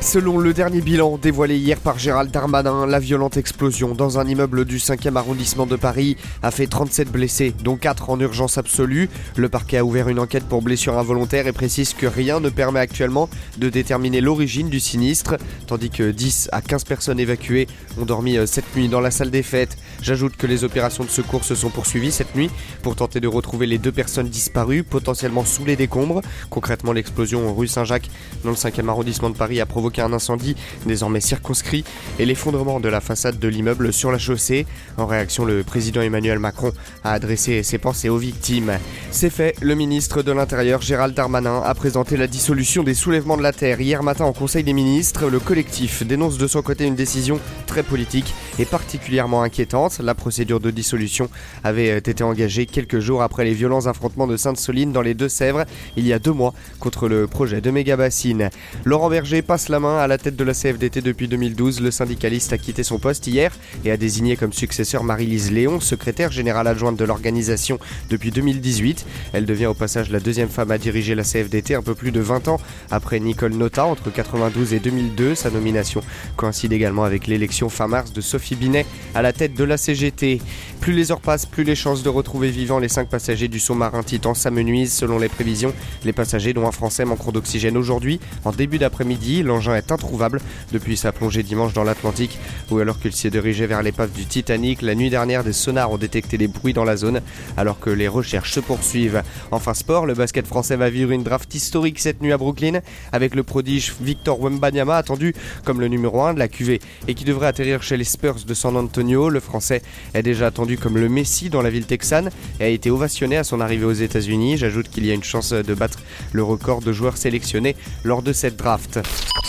Selon le dernier bilan dévoilé hier par Gérald Darmanin, la violente explosion dans un immeuble du 5e arrondissement de Paris a fait 37 blessés, dont 4 en urgence absolue. Le parquet a ouvert une enquête pour blessure involontaire et précise que rien ne permet actuellement de déterminer l'origine du sinistre, tandis que 10 à 15 personnes évacuées ont dormi euh, cette nuit dans la salle des fêtes. J'ajoute que les opérations de secours se sont poursuivies cette nuit pour tenter de retrouver les deux personnes disparues, potentiellement sous les décombres. Concrètement, l'explosion rue Saint-Jacques dans le 5e arrondissement de Paris a provoqué un incendie désormais circonscrit et l'effondrement de la façade de l'immeuble sur la chaussée. En réaction, le président Emmanuel Macron a adressé ses pensées aux victimes. C'est fait, le ministre de l'Intérieur Gérald Darmanin a présenté la dissolution des soulèvements de la Terre hier matin en Conseil des ministres. Le collectif dénonce de son côté une décision très politique et particulièrement inquiétante. La procédure de dissolution avait été engagée quelques jours après les violents affrontements de Sainte-Soline dans les Deux-Sèvres il y a deux mois contre le projet de méga-bassine. Laurent Berger passe la main à la tête de la CFDT depuis 2012. Le syndicaliste a quitté son poste hier et a désigné comme successeur Marie-Lise Léon, secrétaire générale adjointe de l'organisation depuis 2018. Elle devient au passage la deuxième femme à diriger la CFDT un peu plus de 20 ans après Nicole Nota entre 92 et 2002. Sa nomination coïncide également avec l'élection fin mars de Sophie Binet à la tête de la CGT. Plus les heures passent, plus les chances de retrouver vivants les 5 passagers du sous-marin Titan s'amenuisent selon les prévisions. Les passagers, dont un Français, manqueront d'oxygène aujourd'hui. En début d'après-midi, l'engin est introuvable depuis sa plongée dimanche dans l'Atlantique, ou alors qu'il s'est dirigé vers l'épave du Titanic. La nuit dernière, des sonars ont détecté des bruits dans la zone, alors que les recherches se poursuivent. Enfin sport, le basket français va vivre une draft historique cette nuit à Brooklyn, avec le prodige Victor Wembanyama attendu comme le numéro 1 de la QV et qui devrait atterrir chez les Spurs de San Antonio. Le français est déjà attendu comme le Messi dans la ville texane et a été ovationné à son arrivée aux États-Unis. J'ajoute qu'il y a une chance de battre le record de joueurs sélectionnés lors de cette draft.